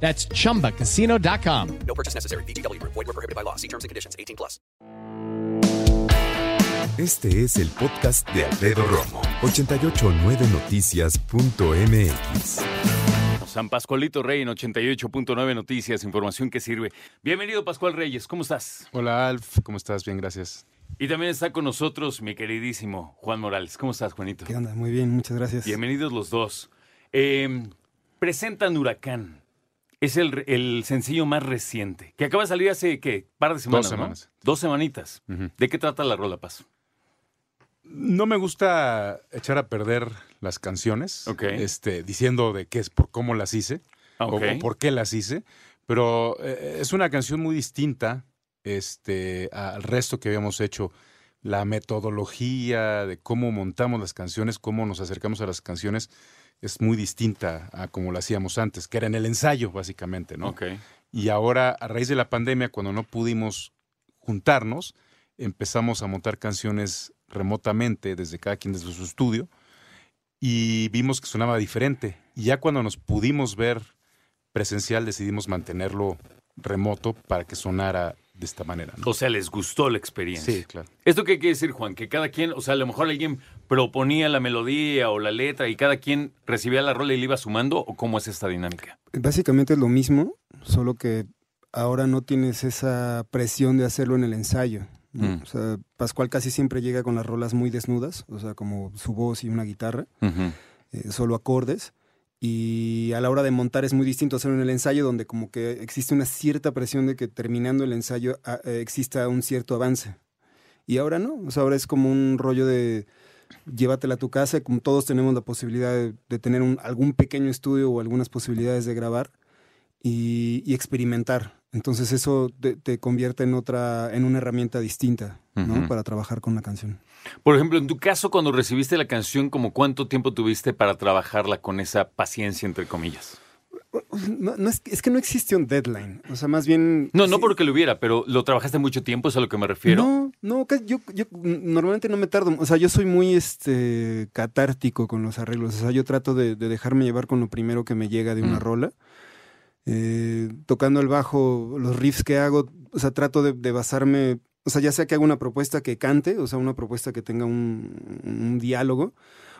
That's chumbacasino.com. No purchase necessary. BGW. Void were prohibited by law. See terms and conditions. 18 plus. Este es el podcast de Alfredo Romo. 889noticias.mx. San Pascualito Rey en 88.9 Noticias, información que sirve. Bienvenido Pascual Reyes, ¿cómo estás? Hola Alf, ¿cómo estás? Bien, gracias. Y también está con nosotros mi queridísimo Juan Morales. ¿Cómo estás, Juanito? ¿Qué onda? Muy bien, muchas gracias. Bienvenidos los dos. Eh, presentan Huracán. Es el, el sencillo más reciente, que acaba de salir hace, ¿qué? Par de semanas, Dos ¿no? semanas. Dos semanitas. ¿De qué trata la rola, Paz? No me gusta echar a perder las canciones, Ok. este, diciendo de qué es, por cómo las hice, Ah, o, por qué las hice, pero eh, es una canción muy distinta este, al resto que habíamos hecho. La metodología de cómo montamos las canciones, cómo nos acercamos a las canciones, es muy distinta a como lo hacíamos antes, que era en el ensayo, básicamente, ¿no? Y ahora, a raíz de la pandemia, cuando no pudimos juntarnos, empezamos a montar canciones remotamente, desde cada quien desde su estudio, y vimos que sonaba diferente. Y ya cuando nos pudimos ver presencial, decidimos mantenerlo remoto para que sonara de esta manera. ¿no? O sea, les gustó la experiencia. Sí, claro. ¿Esto qué quiere decir, Juan? Que cada quien, o sea, a lo mejor alguien proponía la melodía o la letra y cada quien recibía la rola y le iba sumando, ¿o cómo es esta dinámica? Básicamente es lo mismo, solo que ahora no tienes esa presión de hacerlo en el ensayo. ¿no? Mm. O sea, Pascual casi siempre llega con las rolas muy desnudas, o sea, como su voz y una guitarra, eh, solo acordes. Y a la hora de montar es muy distinto hacerlo en el ensayo, donde como que existe una cierta presión de que terminando el ensayo ah, eh, exista un cierto avance. Y ahora no, o sea, ahora es como un rollo de llévatela a tu casa, como todos tenemos la posibilidad de, tener algún pequeño estudio o algunas posibilidades de grabar y experimentar. Entonces eso te, te convierte en otra, en una herramienta distinta, ¿no? Para trabajar con la canción. Por ejemplo, en tu caso, cuando recibiste la canción, ¿como cuánto tiempo tuviste para trabajarla con esa paciencia, entre comillas? No, no es, es que no existe un deadline, o sea, más bien... No, no porque lo hubiera, pero lo trabajaste mucho tiempo, es a lo que me refiero. No, no, yo, yo normalmente no me tardo. O sea, yo soy muy este catártico con los arreglos. O sea, yo trato de, de dejarme llevar con lo primero que me llega de una Mm. rola. Eh, tocando el bajo, los riffs que hago, o sea, trato de, de basarme. O sea, ya sea que haga una propuesta que cante, o sea, una propuesta que tenga un, un diálogo,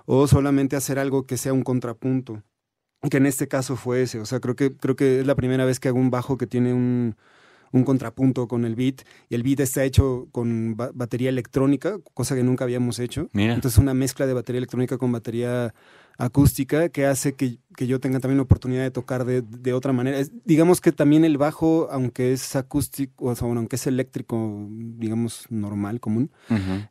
o solamente hacer algo que sea un contrapunto. Que en este caso fue ese. O sea, creo que, creo que es la primera vez que hago un bajo que tiene un, un contrapunto con el beat y el beat está hecho con ba- batería electrónica, cosa que nunca habíamos hecho. Mira. Entonces una mezcla de batería electrónica con batería acústica que hace que, que yo tenga también la oportunidad de tocar de, de otra manera. Es- digamos que también el bajo, aunque es acústico, o sea, bueno, aunque es eléctrico, digamos, normal, común,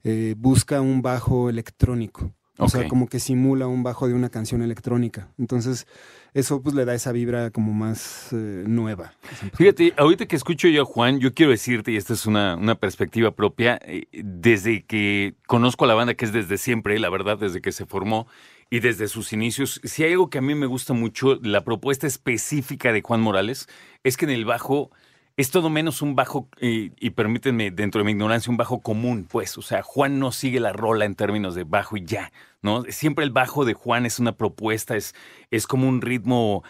eh, busca un bajo electrónico. O sea, como que simula un bajo de una canción electrónica. Entonces, eso pues le da esa vibra como más eh, nueva. Fíjate, ahorita que escucho yo a Juan, yo quiero decirte, y esta es una, una perspectiva propia, eh, desde que conozco a la banda, que es desde siempre, la verdad, desde que se formó y desde sus inicios, si hay algo que a mí me gusta mucho, la propuesta específica de Juan Morales, es que en el bajo es todo menos un bajo, y permítanme, dentro de mi ignorancia, un bajo común, pues, o sea, Juan no sigue la rola en términos de bajo y ya, ¿no? Siempre el bajo de Juan es una propuesta, es, es como un ritmo...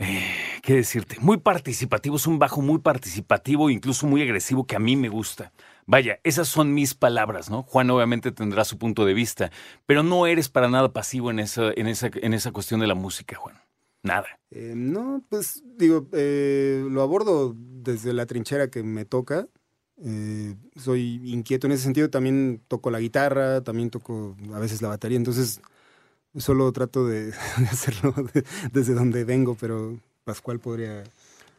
Eh, ¿Qué decirte? Muy participativo, es un bajo muy participativo, incluso muy agresivo, que a mí me gusta. Vaya, esas son mis palabras, ¿no? Juan obviamente tendrá su punto de vista, pero no eres para nada pasivo en esa, en esa, en esa cuestión de la música, Juan. Nada. Eh, no, pues digo, eh, lo abordo desde la trinchera que me toca. Eh, soy inquieto en ese sentido. También toco la guitarra, también toco a veces la batería. Entonces, solo trato de, de hacerlo de- desde donde vengo, pero Pascual podría.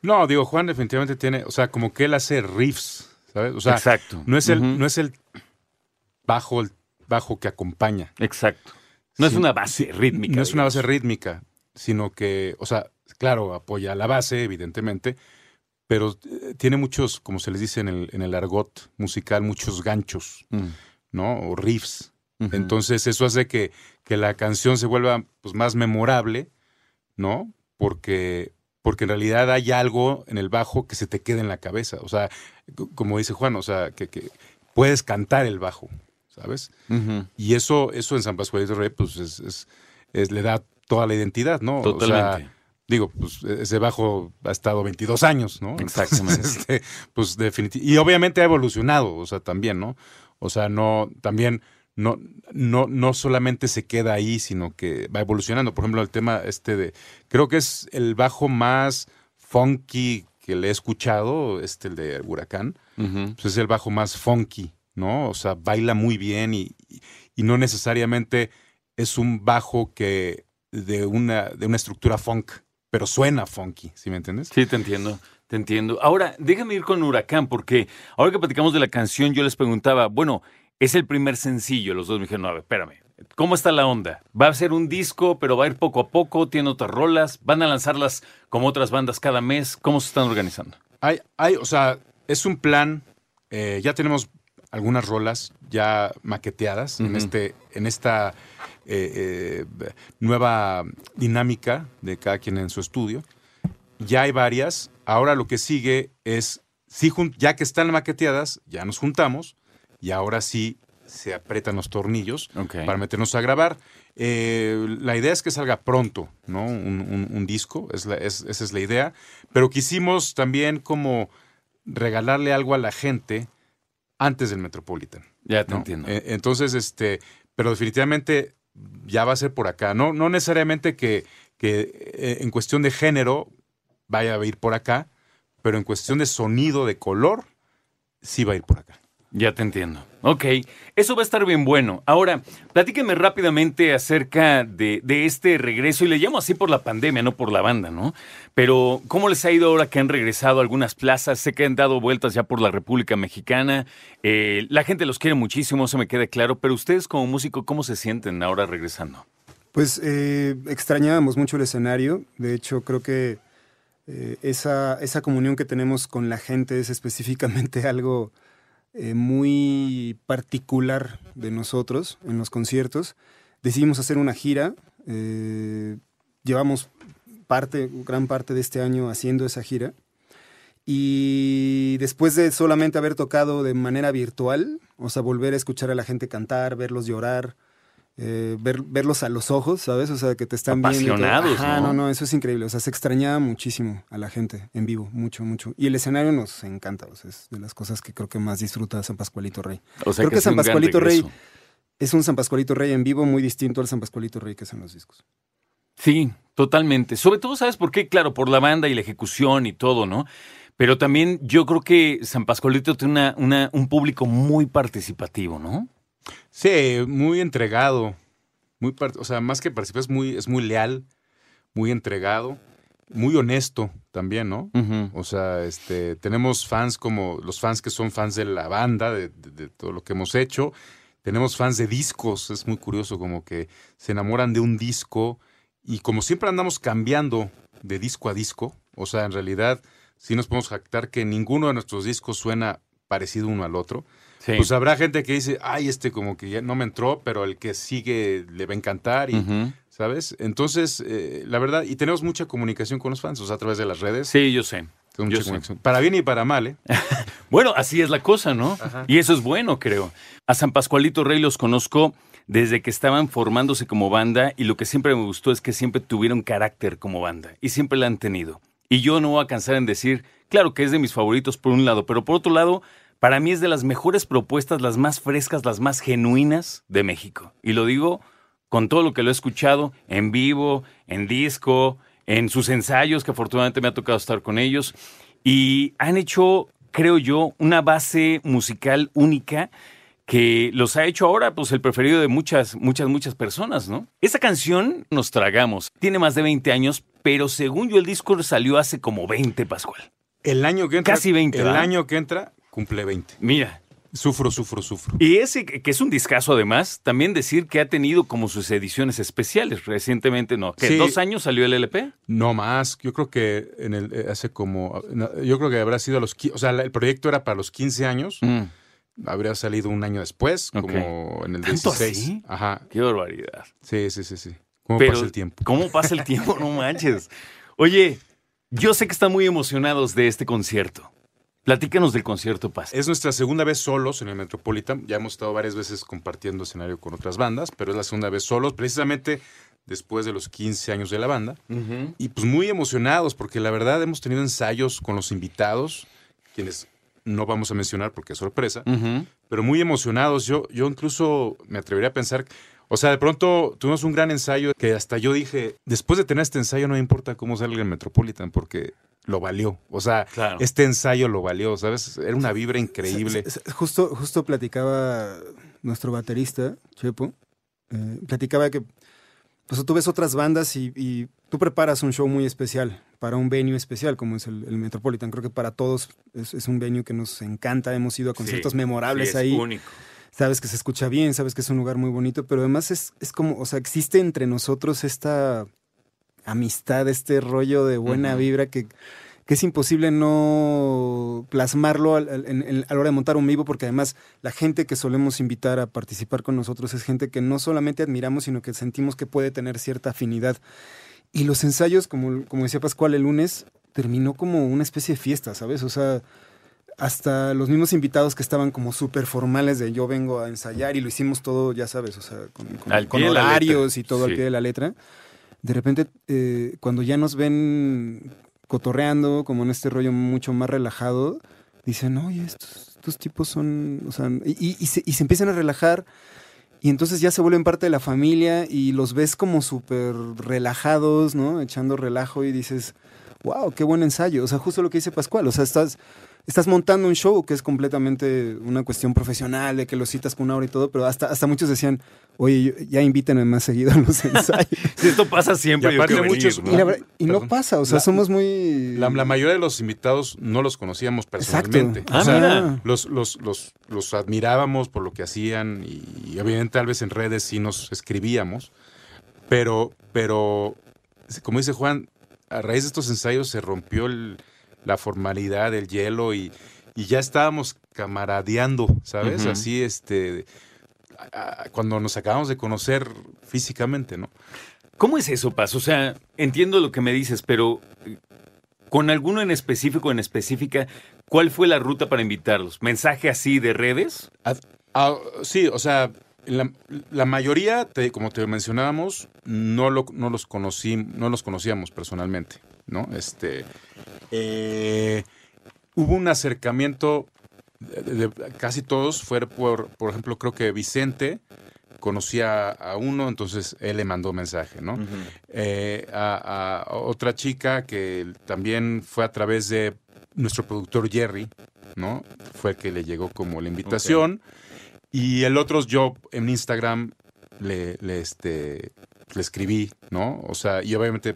No, digo, Juan definitivamente tiene, o sea, como que él hace riffs, ¿sabes? O sea, Exacto. no es el, no es el bajo, el bajo que acompaña. Exacto. No es una base sí, rítmica. No es una base rítmica, sino que, o sea, claro, apoya la base, evidentemente, pero eh, tiene muchos, como se les dice en el, en el argot musical, muchos ganchos, Mm. ¿no? O riffs. Entonces eso hace que, que la canción se vuelva pues, más memorable, ¿no? Porque, porque en realidad hay algo en el bajo que se te queda en la cabeza. O sea, como dice Juan, o sea, que, que puedes cantar el bajo, ¿sabes? Y eso, eso en San Pascualito Rey, pues es, es- es- le da toda la identidad, ¿no? O sea, Totalmente. digo, pues ese bajo ha estado 22 años, ¿no? Exactamente. Entonces, este, pues definitivamente. Y obviamente ha evolucionado, o sea, también, ¿no? O sea, no, también no, no, no solamente se queda ahí, sino que va evolucionando. Por ejemplo, el tema este de, creo que es el bajo más funky que le he escuchado, este, el de Huracán pues es el bajo más funky, ¿no? O sea, baila muy bien y, y- y no necesariamente es un bajo que de una, de una estructura funk, pero suena funky, ¿sí me entiendes? Sí, te entiendo, te entiendo. Ahora, déjame ir con Huracán, porque ahora que platicamos de la canción, yo les preguntaba, bueno, es el primer sencillo, los dos me dijeron, no, a ver, espérame, ¿cómo está la onda? ¿Va a ser un disco, pero va a ir poco a poco, tiene otras rolas, van a lanzarlas como otras bandas cada mes? ¿Cómo se están organizando? Hay, hay, o sea, es un plan, eh, ya tenemos algunas rolas ya maqueteadas en, este, en esta eh, eh, nueva dinámica de cada quien en su estudio. Ya hay varias. Ahora lo que sigue es, sí, jun- ya que están maqueteadas, ya nos juntamos y ahora sí se apretan los tornillos para meternos a grabar. Eh, la idea es que salga pronto, ¿no? Un, un- un disco, es la- es- esa es la idea. Pero quisimos también como regalarle algo a la gente antes del Metropolitan. Ya te ¿no? entiendo. Eh, Entonces, este, pero definitivamente ya va a ser por acá. No, no necesariamente que, que eh, en cuestión de género vaya a ir por acá, pero en cuestión de sonido, de color, sí va a ir por acá. Ya te entiendo. Ok, eso va a estar bien bueno. Ahora, platíqueme rápidamente acerca de, este regreso, y le llamo así por la pandemia, no por la banda, ¿no? Pero, ¿cómo les ha ido ahora que han regresado a algunas plazas? Sé que han dado vueltas ya por la República Mexicana. Eh, la gente los quiere muchísimo, eso me queda claro, pero ustedes como músico, ¿cómo se sienten ahora regresando? Pues eh, extrañábamos mucho el escenario. De hecho, creo que eh, esa, esa comunión que tenemos con la gente es específicamente algo eh, muy particular de nosotros en los conciertos. Decidimos hacer una gira. eh, llevamos parte, gran parte de este año haciendo esa gira. Y después de solamente haber tocado de manera virtual, o sea, volver a escuchar a la gente cantar, verlos llorar, eh, ver, verlos a los ojos, ¿sabes? O sea, que te están viendo. Ajá, ¿no? no, no, eso es increíble. O sea, se extrañaba muchísimo a la gente en vivo, mucho, mucho. Y el escenario nos encanta, o sea, es de las cosas que creo que más disfruta San Pascualito Rey. O sea, Creo que San Pascualito Rey-. Es un San Pascualito Rey en vivo muy distinto al San Pascualito Rey que es en los discos. Sí, totalmente. Sobre todo, ¿sabes por qué? Claro, por la banda y la ejecución y todo, ¿no? Pero también yo creo que San Pascualito tiene una, una- un público muy participativo, ¿no? Sí, muy entregado. Muy o sea, más que participar, es muy, es muy leal, muy entregado, muy honesto también, ¿no? O sea, este, tenemos fans como los fans que son fans de la banda, de, de- de todo lo que hemos hecho. Tenemos fans de discos, es muy curioso, como que se enamoran de un disco y como siempre andamos cambiando de disco a disco, o sea, en realidad sí nos podemos jactar que ninguno de nuestros discos suena parecido uno al otro. Sí. Pues habrá gente que dice, ay, este como que ya no me entró, pero el que sigue le va a encantar, y. ¿sabes? Entonces, eh, la verdad, y tenemos mucha comunicación con los fans, o sea, a través de las redes. Sí, yo sé. yo sé. Para bien y para mal, ¿eh? Bueno, así es la cosa, ¿no? Ajá. Y eso es bueno, creo. A San Pascualito Rey los conozco desde que estaban formándose como banda y lo que siempre me gustó es que siempre tuvieron carácter como banda y siempre la han tenido. Y yo no voy a cansar en decir, claro que es de mis favoritos por un lado, pero por otro lado, para mí es de las mejores propuestas, las más frescas, las más genuinas de México. Y lo digo con todo lo que lo he escuchado en vivo, en disco, en sus ensayos, que afortunadamente me ha tocado estar con ellos. Y han hecho, creo yo, una base musical única que los ha hecho ahora pues el preferido de muchas, muchas, muchas personas, ¿no? Esa canción nos tragamos. Tiene más de 20 años, pero según yo el disco salió hace como 20, Pascual. El año que entra. Casi 20, El ¿verdad? año que entra cumple 20. Mira, Sufro, sufro, sufro. Y ese que es un discazo además, también decir que ha tenido como sus ediciones especiales recientemente, ¿no? ¿Que Sí. dos años salió el LP? No más, yo creo que en el, eh, hace como, yo creo que habrá sido a los, o sea, el proyecto era para los 15 años, habría salido un año después, como en el ¿Tanto 16. así? Ajá, Qué barbaridad. sí, sí, sí, sí. ¿Cómo Pero, pasa el tiempo? ¿Cómo pasa el tiempo? No manches. Oye, yo sé que están muy emocionados de este concierto. Platícanos del concierto, Paz. Es nuestra segunda vez solos en el Metropolitan. Ya hemos estado varias veces compartiendo escenario con otras bandas, pero es la segunda vez solos, precisamente después de los 15 años de la banda. Y pues muy emocionados, porque la verdad hemos tenido ensayos con los invitados, quienes no vamos a mencionar porque es sorpresa, pero muy emocionados. Yo, yo incluso me atrevería a pensar, o sea, de pronto tuvimos un gran ensayo que hasta yo dije, después de tener este ensayo no me importa cómo salga el Metropolitan, porque lo valió. O sea, Claro. este ensayo lo valió, ¿sabes? Era una vibra increíble. Justo, justo platicaba nuestro baterista, Chepo, eh, platicaba que pues, tú ves otras bandas y, y tú preparas un show muy especial para un venue especial como es el, el Metropolitan. Creo que para todos es, es un venue que nos encanta, hemos ido a conciertos Sí, memorables sí, es ahí. único. Sabes que se escucha bien, sabes que es un lugar muy bonito, pero además es, es como, o sea, existe entre nosotros esta amistad, este rollo de buena vibra que, que es imposible no plasmarlo al- al- en- en- a la hora de montar un vivo, porque además la gente que solemos invitar a participar con nosotros es gente que no solamente admiramos, sino que sentimos que puede tener cierta afinidad. Y los ensayos, como, como decía Pascual el lunes, terminó como una especie de fiesta, ¿sabes? O sea, hasta los mismos invitados que estaban como súper formales de yo vengo a ensayar y lo hicimos todo, ya sabes, o sea, con, con- Al con horarios y todo al Sí. pie de la letra. De repente, eh, cuando ya nos ven cotorreando, como en este rollo mucho más relajado, dicen, oye, estos, estos tipos son, o sea, y, y- y se, y se empiezan a relajar. Y entonces ya se vuelven parte de la familia y los ves como súper relajados, ¿no? Echando relajo y dices, wow, qué buen ensayo. O sea, justo lo que dice Pascual. O sea, estás, estás montando un show que es completamente una cuestión profesional, de que lo citas con una hora y todo, pero hasta, hasta muchos decían, oye, yo- ya invítenme más seguido a los ensayos. Sí, esto pasa siempre. Y aparte yo muchos- venir, y, la ¿no? verdad- y no pasa, o sea, La- somos muy... La, la mayoría de los invitados no los conocíamos personalmente. Ah, O sea, mira. los, los, los, los admirábamos por lo que hacían y, y obviamente tal vez en redes sí nos escribíamos, pero, pero como dice Juan, a raíz de estos ensayos se rompió el- la formalidad, el hielo y, y ya estábamos camaradeando, ¿sabes? Así, este, a- a- cuando nos acabamos de conocer físicamente, ¿no? ¿Cómo es eso, Paz? O sea, entiendo lo que me dices, pero eh, con alguno en específico, en específica, ¿cuál fue la ruta para invitarlos? ¿Mensaje así de redes? Ah, sí, o sea, la, la mayoría, te- como te mencionábamos, no, lo- no los conocí, no los conocíamos personalmente, ¿no? Este, eh, hubo un acercamiento de, de- casi todos, fue por, por ejemplo, creo que Vicente conocía a uno, entonces él le mandó mensaje, ¿no? Eh, a, a otra chica que también fue a través de nuestro productor Jerry, ¿no? Fue que le llegó como la invitación. Y el otro yo en Instagram le, le, este, le escribí, ¿no? O sea, y obviamente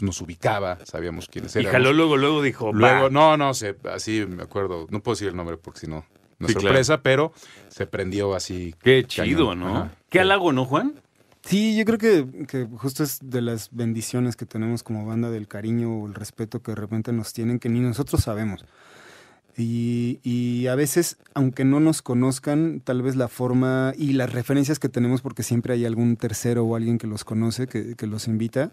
nos ubicaba, sabíamos quiénes Y éramos. jaló luego, luego dijo, Luego, no, no, se, así me acuerdo, no puedo decir el nombre porque si no, no es Sí, sorpresa, pero se prendió así. Qué chido, ¿no? ajá. Qué halago, ¿no, Juan? Sí, yo creo que, que justo es de las bendiciones que tenemos como banda del cariño o el respeto que de repente nos tienen que ni nosotros sabemos. Y, y a veces, aunque no nos conozcan, tal vez la forma y las referencias que tenemos, porque siempre hay algún tercero o alguien que los conoce, que, que los invita.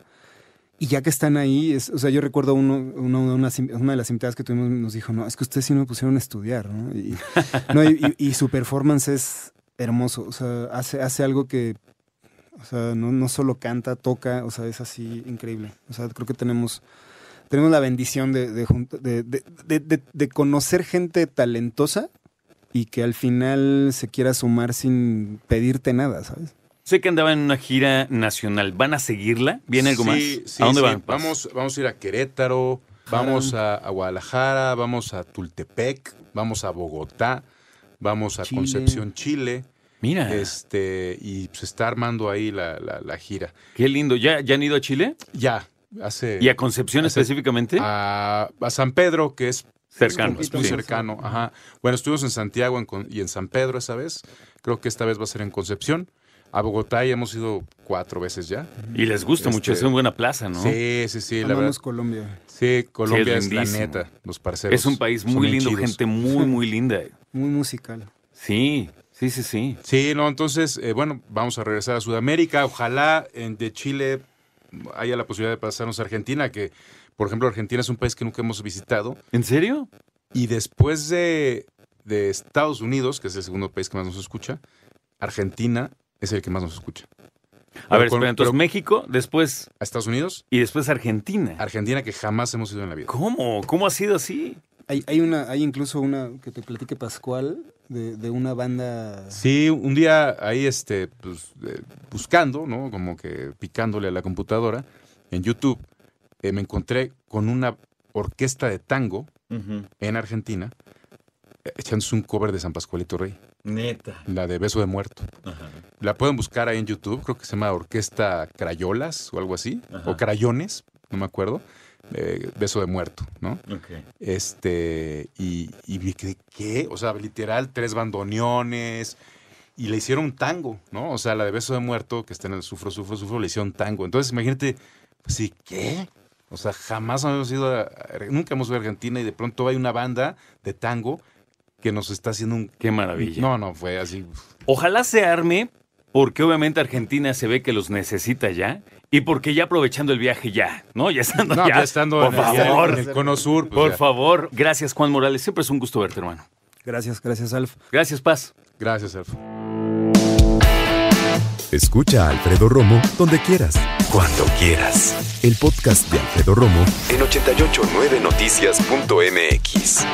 Y ya que están ahí, es, o sea, yo recuerdo uno, uno- una, una de las invitadas que tuvimos nos dijo, no, es que ustedes sí me pusieron a estudiar, ¿no? Y, no, y, y- y su performance es hermoso, o sea, hace, hace algo que, o sea, no, no solo canta, toca, o sea, es así increíble. O sea, creo que tenemos, tenemos la bendición de- de- de- de conocer gente talentosa y que al final se quiera sumar sin pedirte nada, ¿sabes? Sé que andaba en una gira nacional. ¿Van a seguirla? ¿Viene algo Sí, más? sí, ¿A dónde sí. van? Vamos, vamos a ir a Querétaro, vamos a, a Guadalajara, vamos a Tultepec, vamos a Bogotá, vamos a Chile. Concepción, Chile. Mira, Este, y se está armando ahí la, la- la gira. qué lindo. ¿Ya, ¿Ya han ido a Chile? Ya, hace. ¿Y a Concepción hace- específicamente? a, a San Pedro, que es Cercano. Es muy sí. cercano, ajá. Bueno, estuvimos en Santiago en y en San Pedro esa vez. Creo que esta vez va a ser en Concepción. A Bogotá ya hemos ido cuatro veces ya. Y les gusta mucho, es Este, una buena plaza, ¿no? Sí, sí, sí, la verdad. Colombia. Sí, Colombia Sí, es es, la neta, los parceros. Es un país muy lindo, chidos. gente muy, muy linda. Muy musical. Sí, sí, sí, sí. Sí, no, entonces, eh, bueno, vamos a regresar a Sudamérica. Ojalá en, de Chile haya la posibilidad de pasarnos a Argentina, que, por ejemplo, Argentina es un país que nunca hemos visitado. ¿En serio? Y después de, de Estados Unidos, que es el segundo país que más nos escucha, Argentina es el que más nos escucha. A Pero ver, con- espera, entonces pero- México, después A Estados Unidos, y después Argentina. Argentina que jamás hemos ido en la vida. ¿Cómo? ¿Cómo ha sido así? Hay, hay una, hay incluso una que te platique Pascual de, de una banda. Sí, un día ahí este, pues, eh, buscando, ¿no? Como que picándole a la computadora en YouTube, eh, me encontré con una orquesta de tango en Argentina, eh, echándose un cover de San Pascualito Rey, Neta. la de Beso de Muerto. La pueden buscar ahí en YouTube, creo que se llama Orquesta Crayolas o algo así, o Crayones, no me acuerdo. eh, Beso de Muerto, ¿no? Este, y, y vi que, ¿qué? O sea, literal, tres bandoneones. Y le hicieron tango, ¿no? O sea, la de Beso de Muerto, que está en el Sufro, Sufro, Sufro, le hicieron tango. Entonces, imagínate, pues sí, ¿qué? O sea, jamás hemos ido a, nunca hemos ido a Argentina y de pronto hay una banda de tango que nos está haciendo un... Qué maravilla. No, no, fue así. Ojalá se arme, porque obviamente Argentina se ve que los necesita ya. Y porque ya aprovechando el viaje ya, ¿no? Ya estando No, ya. ya estando por en, el, favor. en el cono sur. pues por ya. favor. Gracias, Juan Morales. Siempre es un gusto verte, hermano. Gracias, gracias, Alf. Gracias, Paz. Gracias, Alfa. Escucha a Alfredo Romo donde quieras. Cuando quieras. El podcast de Alfredo Romo en 889noticias.mx.